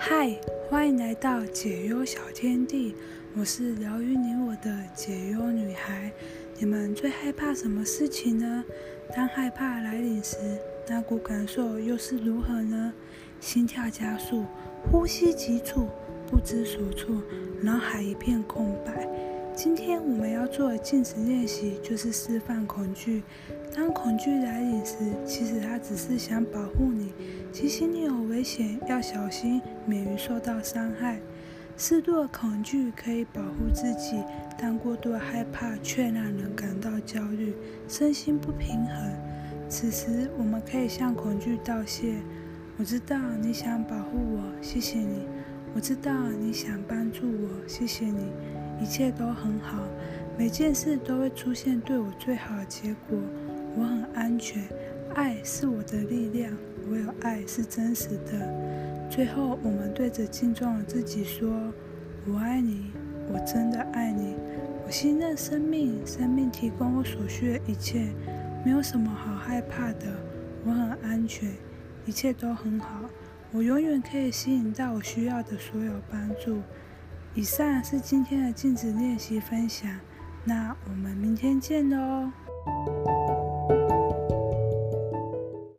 嗨，欢迎来到解忧小天地，我是疗愈你我的解忧女孩。你们最害怕什么事情呢？当害怕来临时，那股感受又是如何呢？心跳加速，呼吸急促，不知所措，脑海一片空白。今天我们要做的静止练习，就是释放恐惧。当恐惧来临时，其实它只是想保护你，提醒你有危险要小心，免于受到伤害。适度的恐惧可以保护自己，但过度害怕却让人感到焦虑，身心不平衡。此时，我们可以向恐惧道谢：我知道你想保护我，谢谢你；我知道你想帮助我，谢谢你。一切都很好，每件事都会出现对我最好的结果。我很安全，爱是我的力量，唯有爱是真实的。最后，我们对着镜中的自己说：“我爱你，我真的爱你。我信任生命，生命提供我所需的一切，没有什么好害怕的。我很安全，一切都很好。我永远可以吸引到我需要的所有帮助。”以上是今天的镜子练习分享，那我们明天见喽。